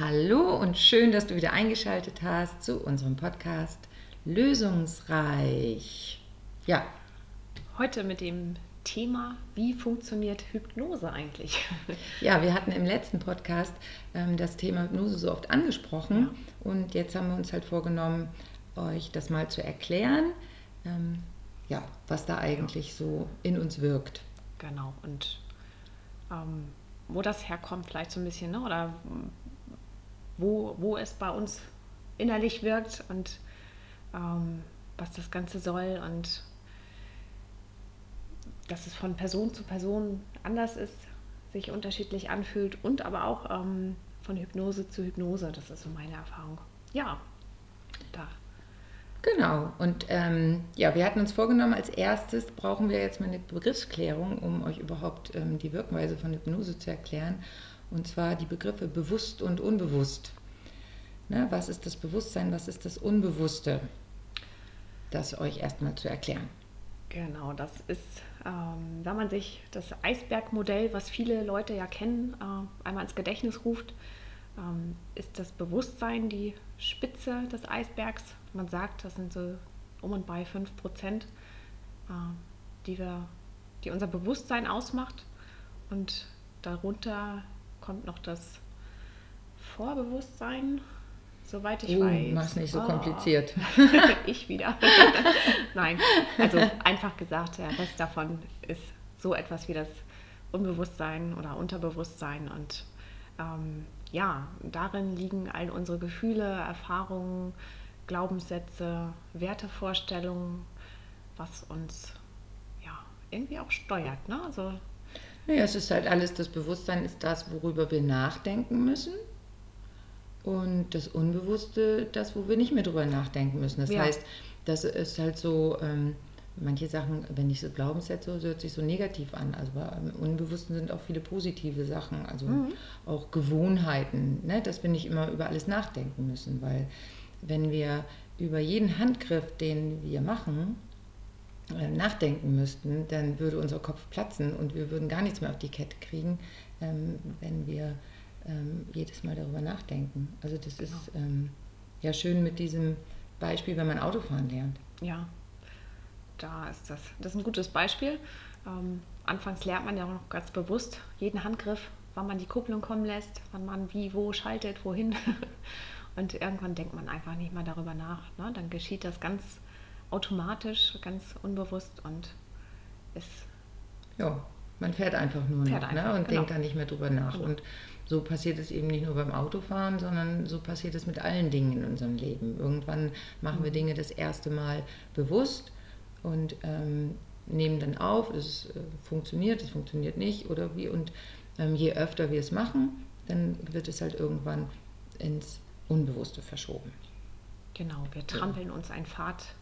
Hallo und schön, dass du wieder eingeschaltet hast zu unserem Podcast Lösungsreich. Ja, Heute mit dem Thema, wie funktioniert Hypnose eigentlich? ja, wir hatten im letzten Podcast ähm, das Thema Hypnose so oft angesprochen und jetzt haben wir uns halt vorgenommen, euch das mal zu erklären, ähm, ja, was da eigentlich so in uns wirkt. Genau, und ähm, wo das herkommt, vielleicht so ein bisschen, ne? oder wo, wo es bei uns innerlich wirkt und ähm, was das Ganze soll und dass es von Person zu Person anders ist, sich unterschiedlich anfühlt und aber auch ähm, von Hypnose zu Hypnose. Das ist so meine Erfahrung. Ja, da. Genau, und ähm, ja, wir hatten uns vorgenommen, als erstes brauchen wir jetzt mal eine Begriffsklärung, um euch überhaupt ähm, die Wirkweise von Hypnose zu erklären. Und zwar die Begriffe bewusst und unbewusst. Ne, was ist das Bewusstsein, was ist das Unbewusste? Das euch erstmal zu erklären. Genau, das ist, ähm, wenn man sich das Eisbergmodell, was viele Leute ja kennen, äh, einmal ins Gedächtnis ruft, ähm, ist das Bewusstsein die Spitze des Eisbergs. Man sagt, das sind so um und bei 5 Prozent, äh, die, wir, die unser Bewusstsein ausmacht. Und darunter kommt noch das Vorbewusstsein, soweit ich uh, weiß. Mach's nicht so Oh. kompliziert. ich wieder. Nein, also einfach gesagt, der Rest davon ist so etwas wie das Unbewusstsein oder Unterbewusstsein. Und ähm, ja, darin liegen all unsere Gefühle, Erfahrungen, Glaubenssätze, Wertevorstellungen, was uns ja irgendwie auch steuert. Ne? Also Naja, es ist halt alles, das Bewusstsein ist das, worüber wir nachdenken müssen. Und das Unbewusste, das, wo wir nicht mehr drüber nachdenken müssen. Das Ja. heißt, das ist halt so, ähm, manche Sachen, wenn ich so Glaubenssätze, so hört sich so negativ an. Also beim Unbewussten sind auch viele positive Sachen, also Mhm. auch Gewohnheiten, ne? dass wir nicht immer über alles nachdenken müssen. Weil wenn wir über jeden Handgriff, den wir machen, nachdenken müssten, dann würde unser Kopf platzen und wir würden gar nichts mehr auf die Kette kriegen, ähm, wenn wir ähm, jedes Mal darüber nachdenken. Also das ist ähm, ja schön mit diesem Beispiel, wenn man Autofahren lernt. ja, da ist das. Das ist ein gutes Beispiel. Anfangs lernt man ja auch noch ganz bewusst jeden Handgriff, wann man die Kupplung kommen lässt, wann man wie, wo schaltet, wohin. Und irgendwann denkt man einfach nicht mehr darüber nach. Ne? Dann geschieht das ganz automatisch, ganz unbewusst und ist Ja, man fährt einfach nur Fährt noch einfach, ne? und genau. denkt da nicht mehr drüber nach. Genau. Und so passiert es eben nicht nur beim Autofahren, sondern so passiert es mit allen Dingen in unserem Leben. Irgendwann machen Mhm. wir Dinge das erste Mal bewusst und ähm, nehmen dann auf, es äh, funktioniert, es funktioniert nicht oder wie. Und ähm, je öfter wir es machen, dann wird es halt irgendwann ins Unbewusste verschoben. Genau, wir trampeln uns einen Pfad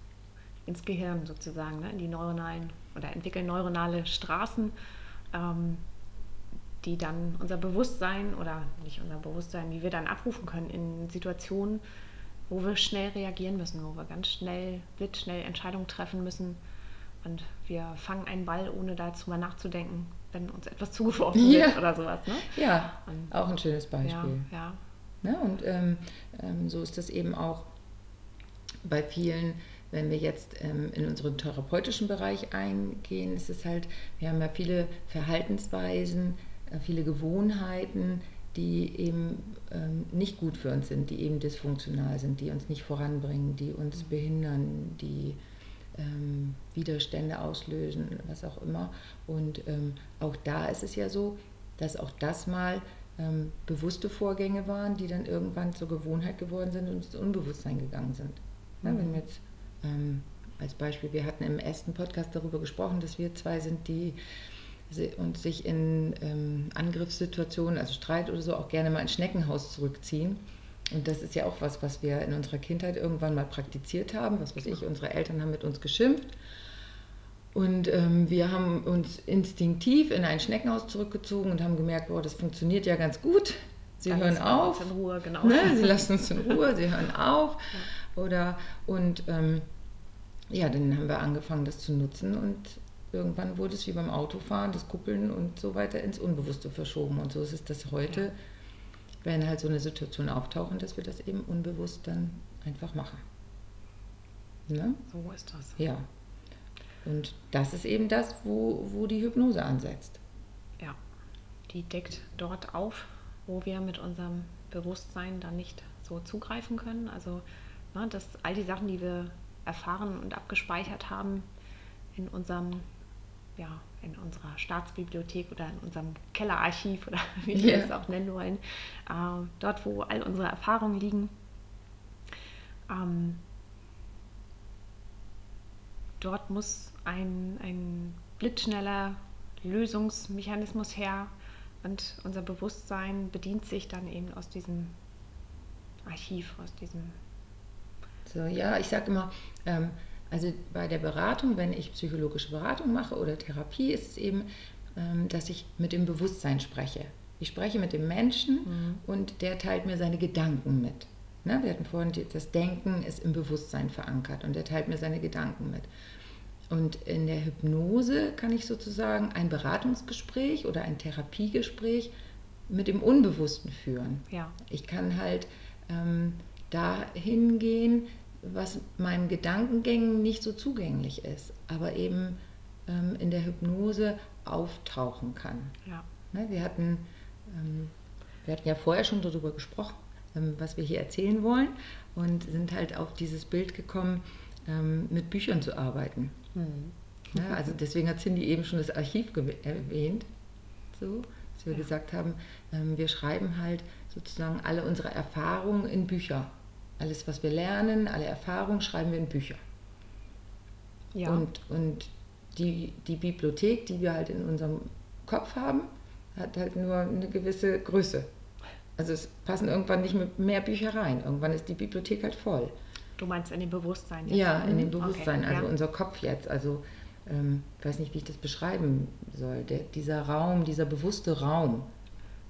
ins Gehirn sozusagen, ne, in die neuronalen oder entwickeln neuronale Straßen, ähm, die dann unser Bewusstsein oder nicht unser Bewusstsein, die wir dann abrufen können in Situationen, wo wir schnell reagieren müssen, wo wir ganz schnell, blitzschnell Entscheidungen treffen müssen. Und wir fangen einen Ball, ohne dazu mal nachzudenken, wenn uns etwas zugeworfen wird Ja. oder sowas. Ne? Ja, Und- auch ein schönes Ja, Beispiel. ja, Ne? Und ähm, ähm, so ist das eben auch bei vielen, wenn wir jetzt ähm, in unseren therapeutischen Bereich eingehen, ist es halt, wir haben ja viele Verhaltensweisen, äh, viele Gewohnheiten, die eben ähm, nicht gut für uns sind, die eben dysfunktional sind, die uns nicht voranbringen, die uns behindern, die ähm, Widerstände auslösen, was auch immer. Und ähm, auch da ist es ja so, dass auch das mal ähm, bewusste Vorgänge waren, die dann irgendwann zur Gewohnheit geworden sind und ins Unbewusstsein gegangen sind. Ja, wenn wir jetzt ähm, als Beispiel, wir hatten im ersten Podcast darüber gesprochen, dass wir zwei sind, die uns sich in ähm, Angriffssituationen, also Streit oder so, auch gerne mal ins Schneckenhaus zurückziehen. Und das ist ja auch was, was wir in unserer Kindheit irgendwann mal praktiziert haben. Was weiß ich, unsere Eltern haben mit uns geschimpft. Und ähm, wir haben uns instinktiv in ein Schneckenhaus zurückgezogen und haben gemerkt, boah, das funktioniert ja ganz gut. Sie Dann hören lassen wir uns auf. In Ruhe, genau. Ne? Sie lassen uns in Ruhe, sie hören auf. Oder und ähm, ja, dann haben wir angefangen, das zu nutzen und irgendwann wurde es wie beim Autofahren, das Kuppeln und so weiter ins Unbewusste verschoben. Und so ist es das heute, wenn halt so eine Situation auftaucht, dass wir das eben unbewusst dann einfach machen. Ne? So ist das. Ja. Und das ist eben das, wo, wo die Hypnose ansetzt. Ja, die deckt dort auf, wo wir mit unserem Bewusstsein dann nicht so zugreifen können. Also ne, dass all die Sachen, die wir erfahren und abgespeichert haben in unserem ja, in unserer Staatsbibliothek oder in unserem Kellerarchiv oder wie wir yeah. es auch nennen wollen, äh, dort, wo all unsere Erfahrungen liegen. Ähm, dort muss ein, ein blitzschneller Lösungsmechanismus her und unser Bewusstsein bedient sich dann eben aus diesem Archiv, aus diesem. So, ja, ich sage immer, ähm, also bei der Beratung, wenn ich psychologische Beratung mache oder Therapie, ist es eben, ähm, dass ich mit dem Bewusstsein spreche. Ich spreche mit dem Menschen mhm. und der teilt mir seine Gedanken mit. Ne? Wir hatten vorhin, das Denken ist im Bewusstsein verankert und der teilt mir seine Gedanken mit. Und in der Hypnose kann ich sozusagen ein Beratungsgespräch oder ein Therapiegespräch mit dem Unbewussten führen. Ja. Ich kann halt ähm, dahin gehen, was meinen Gedankengängen nicht so zugänglich ist, aber eben ähm, in der Hypnose auftauchen kann. Ja. Ne, wir, hatten, ähm, wir hatten ja vorher schon darüber gesprochen, ähm, was wir hier erzählen wollen und sind halt auf dieses Bild gekommen, ähm, mit Büchern zu arbeiten. Mhm. Ja, also deswegen hat Cindy eben schon das Archiv erwähnt, so, dass wir ja. gesagt haben, ähm, wir schreiben halt sozusagen alle unsere Erfahrungen in Bücher. Alles, was wir lernen, alle Erfahrungen schreiben wir in Bücher. Ja. Und, und die, die Bibliothek, die wir halt in unserem Kopf haben, hat halt nur eine gewisse Größe. Also es passen irgendwann nicht mehr Bücher rein. Irgendwann ist die Bibliothek halt voll. Du meinst in dem Bewusstsein jetzt? Ja, in dem mhm. Bewusstsein, okay. also ja. unser Kopf jetzt. Also ähm, ich weiß nicht, wie ich das beschreiben soll. Der, dieser Raum, dieser bewusste Raum.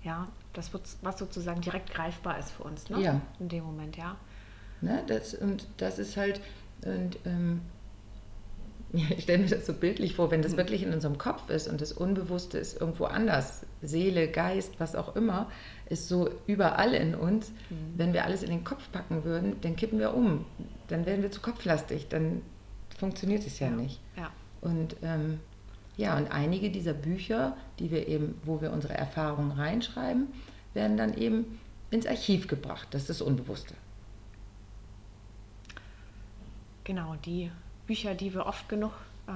Ja, das, was sozusagen direkt greifbar ist für uns, ne? Ja. In dem Moment, ja. Ne, das, und das ist halt, und, ähm, ich stelle mir das so bildlich vor, wenn das mhm. wirklich in unserem Kopf ist und das Unbewusste ist irgendwo anders, Seele, Geist, was auch immer, ist so überall in uns. Mhm. Wenn wir alles in den Kopf packen würden, dann kippen wir um. Dann werden wir zu kopflastig, dann funktioniert es ja, ja. nicht. Ja. Und ähm, ja, und einige dieser Bücher, die wir eben, wo wir unsere Erfahrungen reinschreiben, werden dann eben ins Archiv gebracht. Das ist das Unbewusste. Genau, die Bücher, die wir oft genug äh,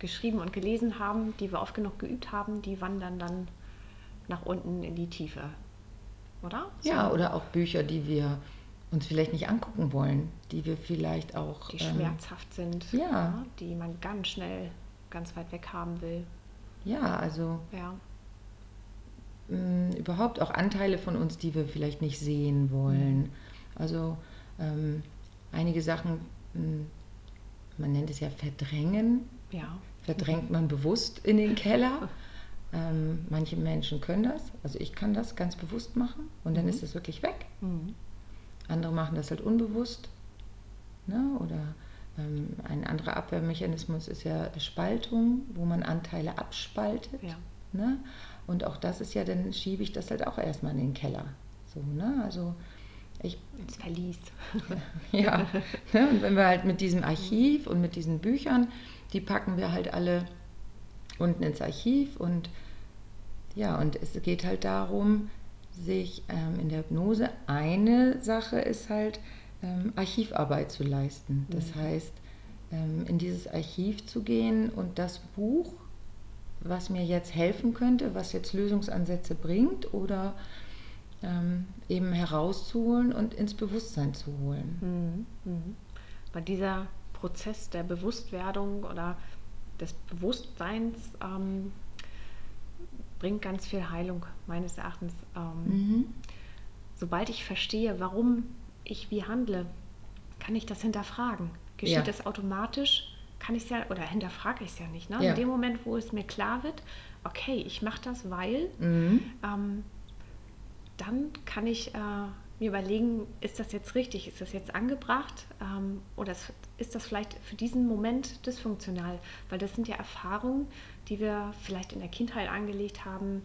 geschrieben und gelesen haben, die wir oft genug geübt haben, die wandern dann nach unten in die Tiefe. Oder? So. Ja, oder auch Bücher, die wir uns vielleicht nicht angucken wollen, die wir vielleicht auch. Die ähm, schmerzhaft sind, ja. ja. Die man ganz schnell, ganz weit weg haben will. Ja, also. Ja. Mh, überhaupt auch Anteile von uns, die wir vielleicht nicht sehen wollen. Mhm. Also ähm, einige Sachen man nennt es ja Verdrängen. Ja. Verdrängt man bewusst in den Keller. Ähm, manche Menschen können das, also ich kann das ganz bewusst machen und dann mhm. ist es wirklich weg. Mhm. Andere machen das halt unbewusst. Ne? Oder ähm, ein anderer Abwehrmechanismus ist ja Spaltung, wo man Anteile abspaltet. Ja. Ne? Und auch das ist ja, dann schiebe ich das halt auch erstmal in den Keller. So, ne? Also ich, ins Verlies. ja, ne? und wenn wir halt mit diesem Archiv und mit diesen Büchern, die packen wir halt alle unten ins Archiv und ja, und es geht halt darum, sich ähm, in der Hypnose eine Sache ist halt ähm, Archivarbeit zu leisten. Das mhm. heißt, ähm, in dieses Archiv zu gehen und das Buch, was mir jetzt helfen könnte, was jetzt Lösungsansätze bringt oder ähm, eben herauszuholen und ins Bewusstsein zu holen. Mhm. Mhm. Weil dieser Prozess der Bewusstwerdung oder des Bewusstseins ähm, bringt ganz viel Heilung meines Erachtens. Ähm, mhm. Sobald ich verstehe, warum ich wie handle, kann ich das hinterfragen. Geschieht ja. das automatisch? Kann ich es ja, oder hinterfrage ich es ja nicht. Ne? Ja. In dem Moment, wo es mir klar wird, okay, ich mache das, weil mhm. ähm, dann kann ich äh, mir überlegen, ist das jetzt richtig, ist das jetzt angebracht ähm, oder ist das vielleicht für diesen Moment dysfunktional? Weil das sind ja Erfahrungen, die wir vielleicht in der Kindheit angelegt haben,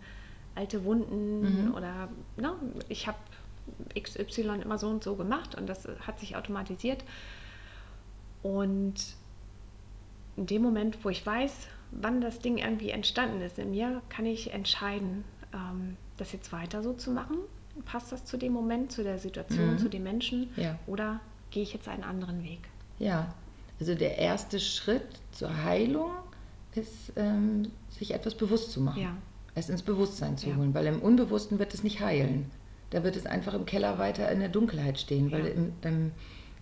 alte Wunden mhm. oder ne, ich habe XY immer so und so gemacht und das hat sich automatisiert. Und in dem Moment, wo ich weiß, wann das Ding irgendwie entstanden ist in mir, kann ich entscheiden, ähm, das jetzt weiter so zu machen. Passt das zu dem Moment, zu der Situation, mhm. zu den Menschen? Ja. Oder gehe ich jetzt einen anderen Weg? Ja, also der erste Schritt zur Heilung ist, ähm, sich etwas bewusst zu machen. Ja. Es ins Bewusstsein zu ja. holen, weil im Unbewussten wird es nicht heilen. Da wird es einfach im Keller weiter in der Dunkelheit stehen, weil im, im,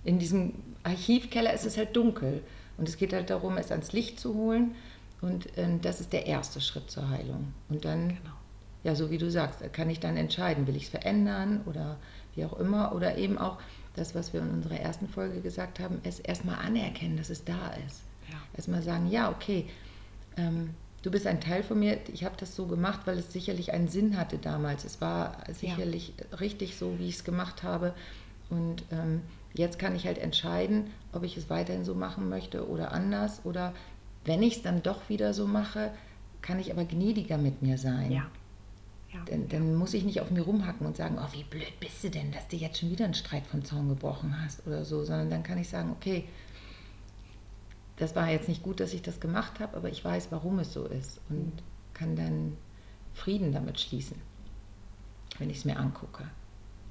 in diesem Archivkeller ist es halt dunkel. Und es geht halt darum, es ans Licht zu holen. Und äh, das ist der erste Schritt zur Heilung. Und dann, genau. Ja, so wie du sagst, kann ich dann entscheiden, will ich es verändern oder wie auch immer. Oder eben auch das, was wir in unserer ersten Folge gesagt haben, es erstmal anerkennen, dass es da ist. Ja. Erstmal sagen, ja, okay, ähm, du bist ein Teil von mir. Ich habe das so gemacht, weil es sicherlich einen Sinn hatte damals. Es war sicherlich ja. richtig so, wie ich es gemacht habe. Und ähm, jetzt kann ich halt entscheiden, ob ich es weiterhin so machen möchte oder anders. Oder wenn ich es dann doch wieder so mache, kann ich aber gnädiger mit mir sein. Ja. Ja. Dann, dann, muss ich nicht auf mir rumhacken und sagen, oh, wie blöd bist du denn, dass du jetzt schon wieder einen Streit vom Zaun gebrochen hast oder so, sondern dann kann ich sagen, okay, das war jetzt nicht gut, dass ich das gemacht habe, aber ich weiß, warum es so ist und mhm. kann dann Frieden damit schließen, wenn ich es mir angucke.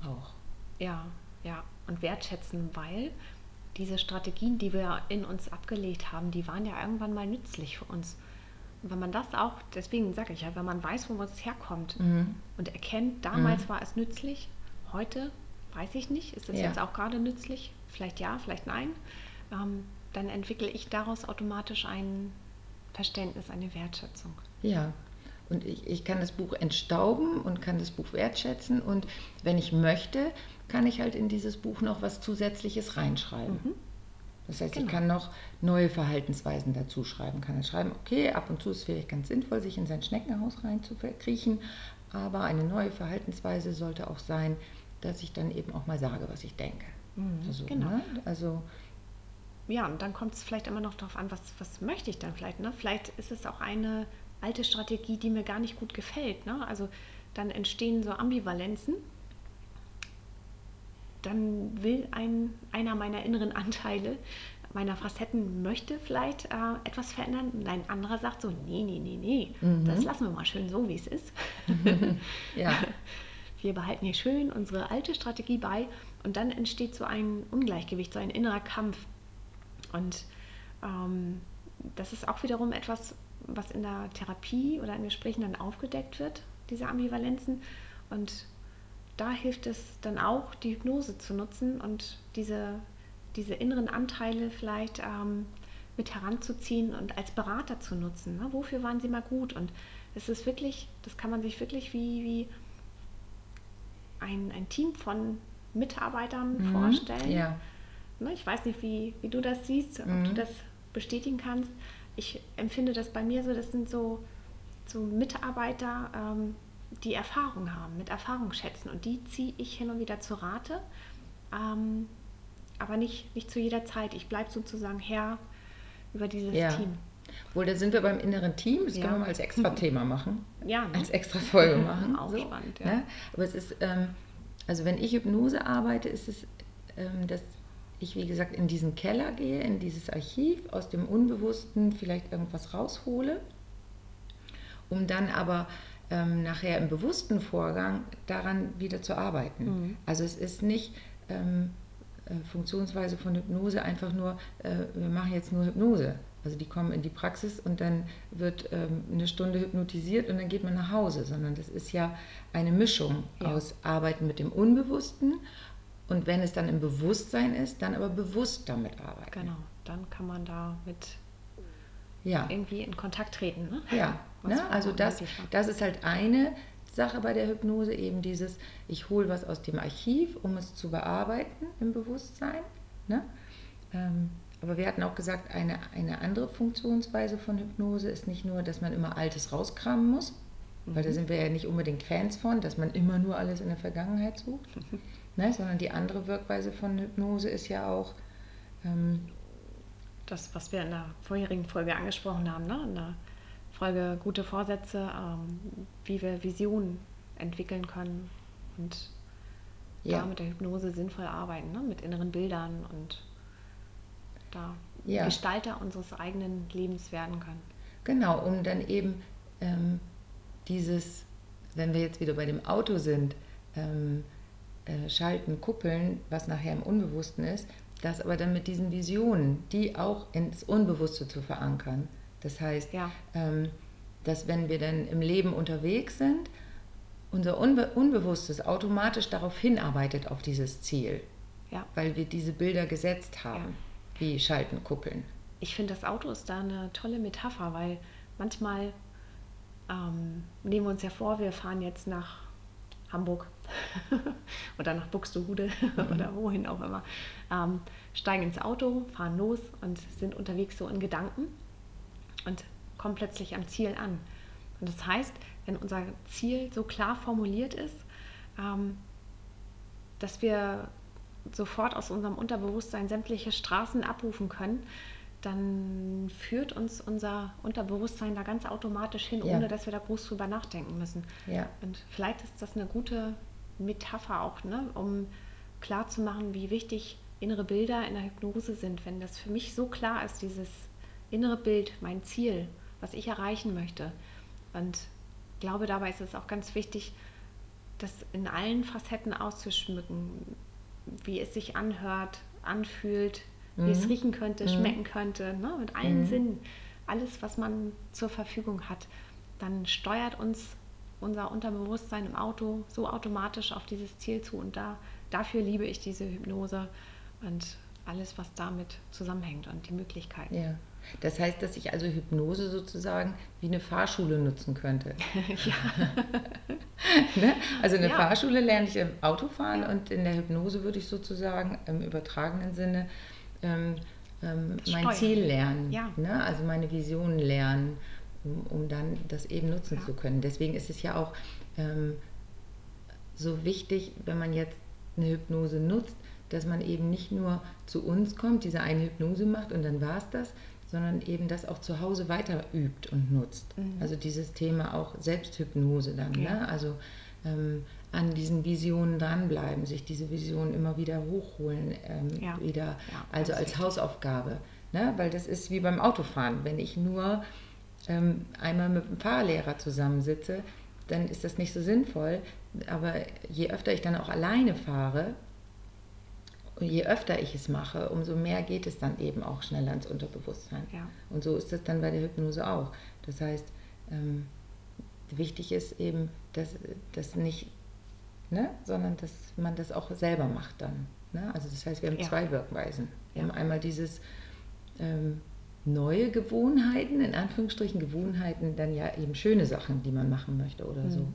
Auch. Ja, ja. Und wertschätzen, weil diese Strategien, die wir in uns abgelegt haben, die waren ja irgendwann mal nützlich für uns. Und wenn man das auch, deswegen sage ich ja, wenn man weiß, wo es herkommt mhm. und erkennt, damals mhm. war es nützlich, heute weiß ich nicht, ist es ja. jetzt auch gerade nützlich? Vielleicht ja, vielleicht nein. Ähm, dann entwickle ich daraus automatisch ein Verständnis, eine Wertschätzung. Ja, und ich, ich kann das Buch entstauben und kann das Buch wertschätzen und wenn ich möchte, kann ich halt in dieses Buch noch was Zusätzliches reinschreiben. Mhm. Das heißt, genau. ich kann noch neue Verhaltensweisen dazu schreiben. Kann er schreiben, okay, ab und zu ist es vielleicht ganz sinnvoll, sich in sein Schneckenhaus reinzukriechen, aber eine neue Verhaltensweise sollte auch sein, dass ich dann eben auch mal sage, was ich denke. Mhm, also, genau. Ne? also ja, und dann kommt es vielleicht immer noch darauf an, was, was möchte ich dann vielleicht. Ne? Vielleicht ist es auch eine alte Strategie, die mir gar nicht gut gefällt. Ne? Also dann entstehen so Ambivalenzen. Dann will ein, einer meiner inneren Anteile, meiner Facetten, möchte vielleicht äh, etwas verändern. Und ein anderer sagt so, nee, nee, nee, nee, mhm. das lassen wir mal schön so, wie es ist. ja. Wir behalten hier schön unsere alte Strategie bei und dann entsteht so ein Ungleichgewicht, so ein innerer Kampf. Und ähm, das ist auch wiederum etwas, was in der Therapie oder in Gesprächen dann aufgedeckt wird, diese Ambivalenzen. Und da hilft es dann auch, die Hypnose zu nutzen und diese, diese inneren Anteile vielleicht ähm, mit heranzuziehen und als Berater zu nutzen. Ne? Wofür waren sie mal gut? Und es ist wirklich, das kann man sich wirklich wie, wie ein, ein Team von Mitarbeitern mhm, vorstellen. Ja Ne, ich weiß nicht, wie, wie du das siehst, ob mhm. du das bestätigen kannst. Ich empfinde das bei mir so, das sind so, so Mitarbeiter, ähm, die Erfahrung haben, mit Erfahrung schätzen. Und die ziehe ich hin und wieder zur Rate, ähm, aber nicht, nicht zu jeder Zeit. Ich bleibe sozusagen Herr über dieses ja. Team. Wohl, da sind wir beim inneren Team. Das ja. können wir mal als extra Thema machen. Ja. Ne? Als extra Folge machen. Auch so, spannend, ja. Ne? Aber es ist, ähm, also wenn ich Hypnose arbeite, ist es ähm, das ich, wie gesagt, in diesen Keller gehe, in dieses Archiv, aus dem Unbewussten vielleicht irgendwas raushole, um dann aber ähm, nachher im bewussten Vorgang daran wieder zu arbeiten. Mhm. Also es ist nicht ähm, äh, Funktionsweise von Hypnose einfach nur, äh, wir machen jetzt nur Hypnose. Also die kommen in die Praxis und dann wird ähm, eine Stunde hypnotisiert und dann geht man nach Hause, sondern das ist ja eine Mischung ja. aus Arbeiten mit dem Unbewussten und wenn es dann im Bewusstsein ist, dann aber bewusst damit arbeiten. Genau, dann kann man da mit ja. irgendwie in Kontakt treten. Ne? Ja, ne? also das, das ist halt eine Sache bei der Hypnose, eben dieses, ich hole was aus dem Archiv, um es zu bearbeiten im Bewusstsein. Ne? Ähm, aber wir hatten auch gesagt, eine, eine andere Funktionsweise von Hypnose ist nicht nur, dass man immer Altes rauskramen muss, mhm. weil da mhm. sind wir ja nicht unbedingt Fans von, dass man immer nur alles in der Vergangenheit sucht. Ne? Sondern die andere Wirkweise von Hypnose ist ja auch ähm, das, was wir in der vorherigen Folge angesprochen haben, ne? in der Folge gute Vorsätze, ähm, wie wir Visionen entwickeln können und ja. da mit der Hypnose sinnvoll arbeiten, ne? mit inneren Bildern und da ja. Gestalter unseres eigenen Lebens werden können. Genau, um dann eben ähm, dieses, wenn wir jetzt wieder bei dem Auto sind, ähm, äh, Schalten, Kuppeln, was nachher im Unbewussten ist, das aber dann mit diesen Visionen, die auch ins Unbewusste zu verankern. Das heißt, ja. ähm, dass wenn wir dann im Leben unterwegs sind, unser Unbe Unbewusstes automatisch darauf hinarbeitet, auf dieses Ziel. Ja. Weil wir diese Bilder gesetzt haben, ja. wie Schalten, Kuppeln. Ich finde, das Auto ist da eine tolle Metapher, weil manchmal ähm, nehmen wir uns ja vor, wir fahren jetzt nach Hamburg oder nach Buxtehude mhm. oder wohin auch immer, ähm, steigen ins Auto, fahren los und sind unterwegs so in Gedanken und kommen plötzlich am Ziel an. Und das heißt, wenn unser Ziel so klar formuliert ist, ähm, dass wir sofort aus unserem Unterbewusstsein sämtliche Straßen abrufen können, dann führt uns unser Unterbewusstsein da ganz automatisch hin, ja. ohne dass wir da groß drüber nachdenken müssen. Ja. Und vielleicht ist das eine gute Metapher auch, ne, um klarzumachen, wie wichtig innere Bilder in der Hypnose sind. Wenn das für mich so klar ist, dieses innere Bild, mein Ziel, was ich erreichen möchte. Und ich glaube, dabei ist es auch ganz wichtig, das in allen Facetten auszuschmücken, wie es sich anhört, anfühlt, mhm. wie es mhm. riechen könnte, mhm. schmecken könnte, ne? mit allen mhm. Sinnen, alles, was man zur Verfügung hat, dann steuert uns unser Unterbewusstsein im Auto so automatisch auf dieses Ziel zu. Und da, dafür liebe ich diese Hypnose und alles, was damit zusammenhängt und die Möglichkeiten. Ja. Das heißt, dass ich also Hypnose sozusagen wie eine Fahrschule nutzen könnte. ja. ne? Also eine ja. Fahrschule lerne ich im Autofahren und in der Hypnose würde ich sozusagen im übertragenen Sinne ähm, ähm, mein Ziel lernen, ja. ne? also meine Visionen lernen, um, um dann das eben nutzen ja. zu können. Deswegen ist es ja auch ähm, so wichtig, wenn man jetzt eine Hypnose nutzt, dass man eben nicht nur zu uns kommt, diese eine Hypnose macht und dann war es das, sondern eben das auch zu Hause weiter übt und nutzt. Mhm. Also dieses Thema auch Selbsthypnose dann. Ja. Ne? Also ähm, an diesen Visionen dranbleiben, sich diese Visionen immer wieder hochholen, ähm, ja. wieder, ja, also als richtig. Hausaufgabe. Ne? Weil das ist wie beim Autofahren. Wenn ich nur ähm, einmal mit einem Fahrlehrer zusammensitze, dann ist das nicht so sinnvoll. Aber je öfter ich dann auch alleine fahre, je öfter ich es mache, umso mehr geht es dann eben auch schneller ins Unterbewusstsein. Ja. Und so ist es dann bei der Hypnose auch. Das heißt, ähm, wichtig ist eben, dass das nicht ne? sondern dass man das auch selber macht dann. Ne? Also das heißt, wir haben ja. zwei Wirkweisen. Wir ja. haben einmal dieses ähm, neue Gewohnheiten, in Anführungsstrichen Gewohnheiten, dann ja eben schöne Sachen, die man machen möchte oder mhm. so,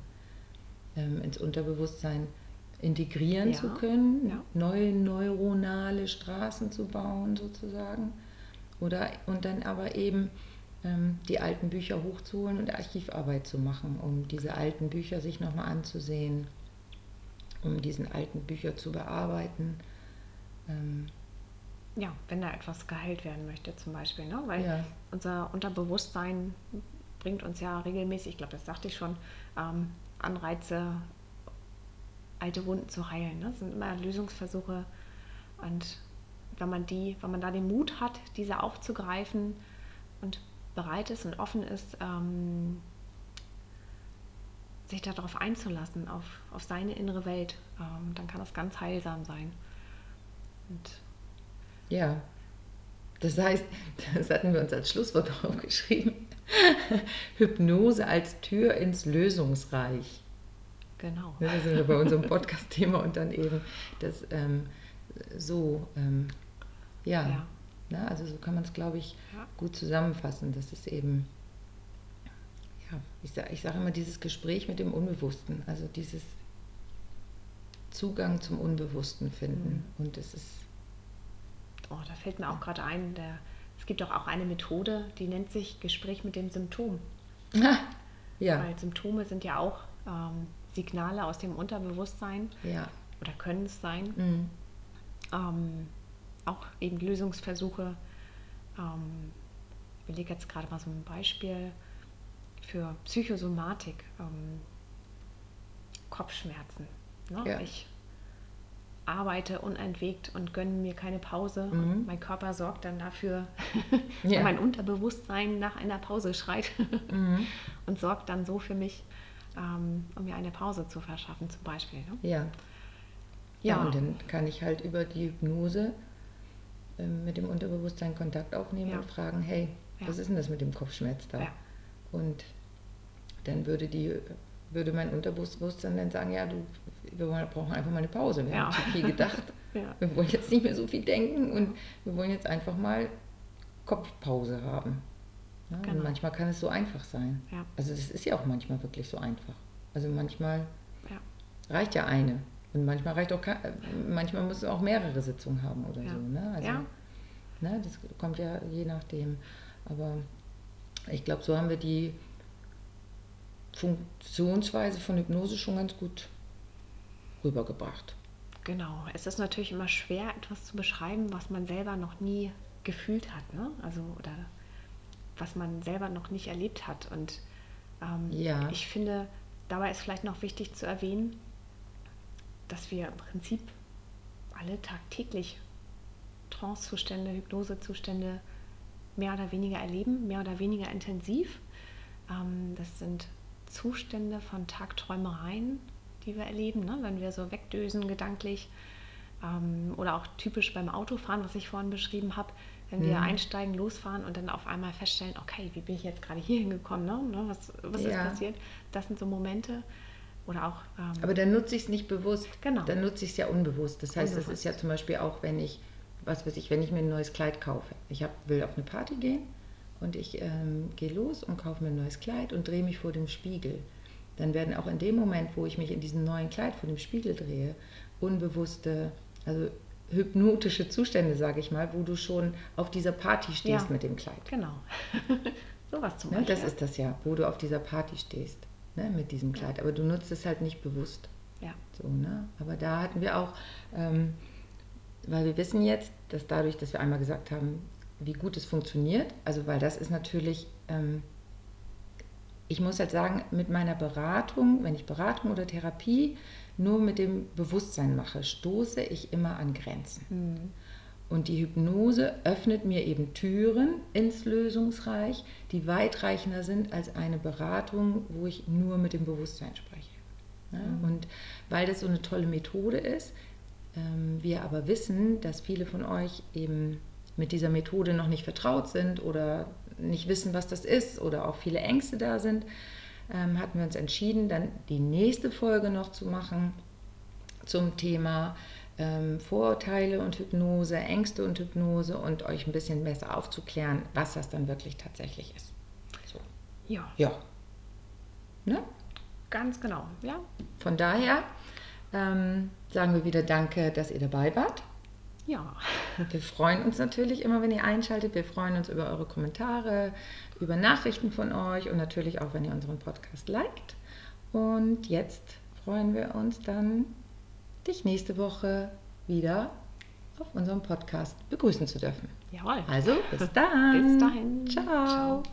ähm, ins Unterbewusstsein integrieren ja. zu können, ja. neue neuronale Straßen zu bauen sozusagen. Oder, und dann aber eben ähm, die alten Bücher hochzuholen und Archivarbeit zu machen, um diese alten Bücher sich nochmal anzusehen um diesen alten Bücher zu bearbeiten. Ähm, ja, wenn da etwas geheilt werden möchte zum Beispiel, ne? weil ja. unser Unterbewusstsein bringt uns ja regelmäßig, ich glaube, das sagte ich schon, ähm, Anreize, alte Wunden zu heilen. Ne? Das sind immer Lösungsversuche und wenn man die, wenn man da den Mut hat, diese aufzugreifen und bereit ist und offen ist, ähm, sich darauf einzulassen, auf, auf seine innere Welt, ähm, dann kann das ganz heilsam sein. Und ja, das heißt, das hatten wir uns als Schlusswort aufgeschrieben, Hypnose als Tür ins Lösungsreich. Genau. Das sind wir bei unserem Podcast-Thema und dann eben das ähm, so, ähm, ja, ja. Na, ne, also so kann man es, glaube ich, ja. gut zusammenfassen. Das ist eben ja, ich sage ich sag immer dieses Gespräch mit dem Unbewussten, also dieses Zugang zum Unbewussten finden. Mhm. Und es ist. Oh, da fällt mir auch gerade ein, der, es gibt doch auch eine Methode, die nennt sich Gespräch mit dem Symptom. ja. Weil Symptome sind ja auch ähm, Signale aus dem Unterbewusstsein. Ja. Oder können es sein. Mhm. Ähm, auch eben Lösungsversuche. Ähm, ich überlege jetzt gerade mal so ein Beispiel für Psychosomatik, ähm, Kopfschmerzen. Ne? Ja. Ich arbeite unentwegt und gönne mir keine Pause. Mhm. Und mein Körper sorgt dann dafür, Ja. mein Unterbewusstsein nach einer Pause schreit Mhm. und sorgt dann so für mich, ähm, um mir eine Pause zu verschaffen, zum Beispiel. Ne? Ja. ja. und dann kann ich halt über die Hypnose ähm, mit dem Unterbewusstsein Kontakt aufnehmen Ja. und fragen, hey, Ja. was ist denn das mit dem Kopfschmerz da? Ja. Und dann würde die würde mein Unterbewusstsein dann sagen, ja, du, wir brauchen einfach mal eine Pause. Wir Ja. haben zu viel gedacht. Ja. Wir wollen jetzt nicht mehr so viel denken und wir wollen jetzt einfach mal Kopfpause haben. Ja, Genau. Und manchmal kann es so einfach sein. Ja. Also das ist ja auch manchmal wirklich so einfach. Also manchmal Ja. reicht ja eine. Und manchmal reicht auch äh, manchmal muss es auch mehrere Sitzungen haben oder so. Ne? Also, Ja. ne, das kommt ja je nachdem. Aber ich glaube, so haben wir die Funktionsweise von Hypnose schon ganz gut rübergebracht. Genau. Es ist natürlich immer schwer, etwas zu beschreiben, was man selber noch nie gefühlt hat, ne? Also oder was man selber noch nicht erlebt hat. Und ähm, Ja. ich finde, dabei ist vielleicht noch wichtig zu erwähnen, dass wir im Prinzip alle tagtäglich Trancezustände, Hypnosezustände mehr oder weniger erleben, mehr oder weniger intensiv. Ähm, das sind Zustände von Tagträumereien, die wir erleben, ne? wenn wir so wegdösen gedanklich. Ähm, oder auch typisch beim Autofahren, was ich vorhin beschrieben habe, wenn wir Mhm. einsteigen, losfahren und dann auf einmal feststellen, okay, wie bin ich jetzt gerade hier hingekommen, ne? Ne? was, was ist Ja. passiert? Das sind so Momente. Oder auch ähm, Aber dann nutze ich es nicht bewusst. Genau. Dann nutze ich es ja unbewusst. Das heißt, das Unbewusst. ist ja zum Beispiel auch, wenn ich, was weiß ich, wenn ich mir ein neues Kleid kaufe. Ich hab, will auf eine Party gehen und ich ähm, gehe los und kaufe mir ein neues Kleid und drehe mich vor dem Spiegel. Dann werden auch in dem Moment, wo ich mich in diesem neuen Kleid vor dem Spiegel drehe, unbewusste, also hypnotische Zustände, sage ich mal, wo du schon auf dieser Party stehst Ja. mit dem Kleid. genau. Sowas zum Ne, Beispiel. das ist das ja, wo du auf dieser Party stehst ne, mit diesem Kleid. Aber du nutzt es halt nicht bewusst. ja. So, ne? Aber da hatten wir auch, ähm, weil wir wissen jetzt, dass dadurch, dass wir einmal gesagt haben, wie gut es funktioniert, also weil das ist natürlich, ähm, ich muss halt sagen, mit meiner Beratung, wenn ich Beratung oder Therapie nur mit dem Bewusstsein mache, stoße ich immer an Grenzen. Mhm. Und die Hypnose öffnet mir eben Türen ins Lösungsreich, die weitreichender sind als eine Beratung, wo ich nur mit dem Bewusstsein spreche. Ja, Und weil das so eine tolle Methode ist, ähm, wir aber wissen, dass viele von euch eben mit dieser Methode noch nicht vertraut sind oder nicht wissen, was das ist oder auch viele Ängste da sind, ähm, hatten wir uns entschieden, dann die nächste Folge noch zu machen zum Thema ähm, Vorurteile und Hypnose, Ängste und Hypnose und euch ein bisschen besser aufzuklären, was das dann wirklich tatsächlich ist. So. ja, Ja. Ne? ganz genau. Ja, Von daher ähm, sagen wir wieder Danke, dass ihr dabei wart. Ja. Wir freuen uns natürlich immer, wenn ihr einschaltet. Wir freuen uns über eure Kommentare, über Nachrichten von euch und natürlich auch, wenn ihr unseren Podcast liked. Und jetzt freuen wir uns dann, dich nächste Woche wieder auf unserem Podcast begrüßen zu dürfen. Jawohl. Also, bis dann. Bis dahin. Ciao. Ciao.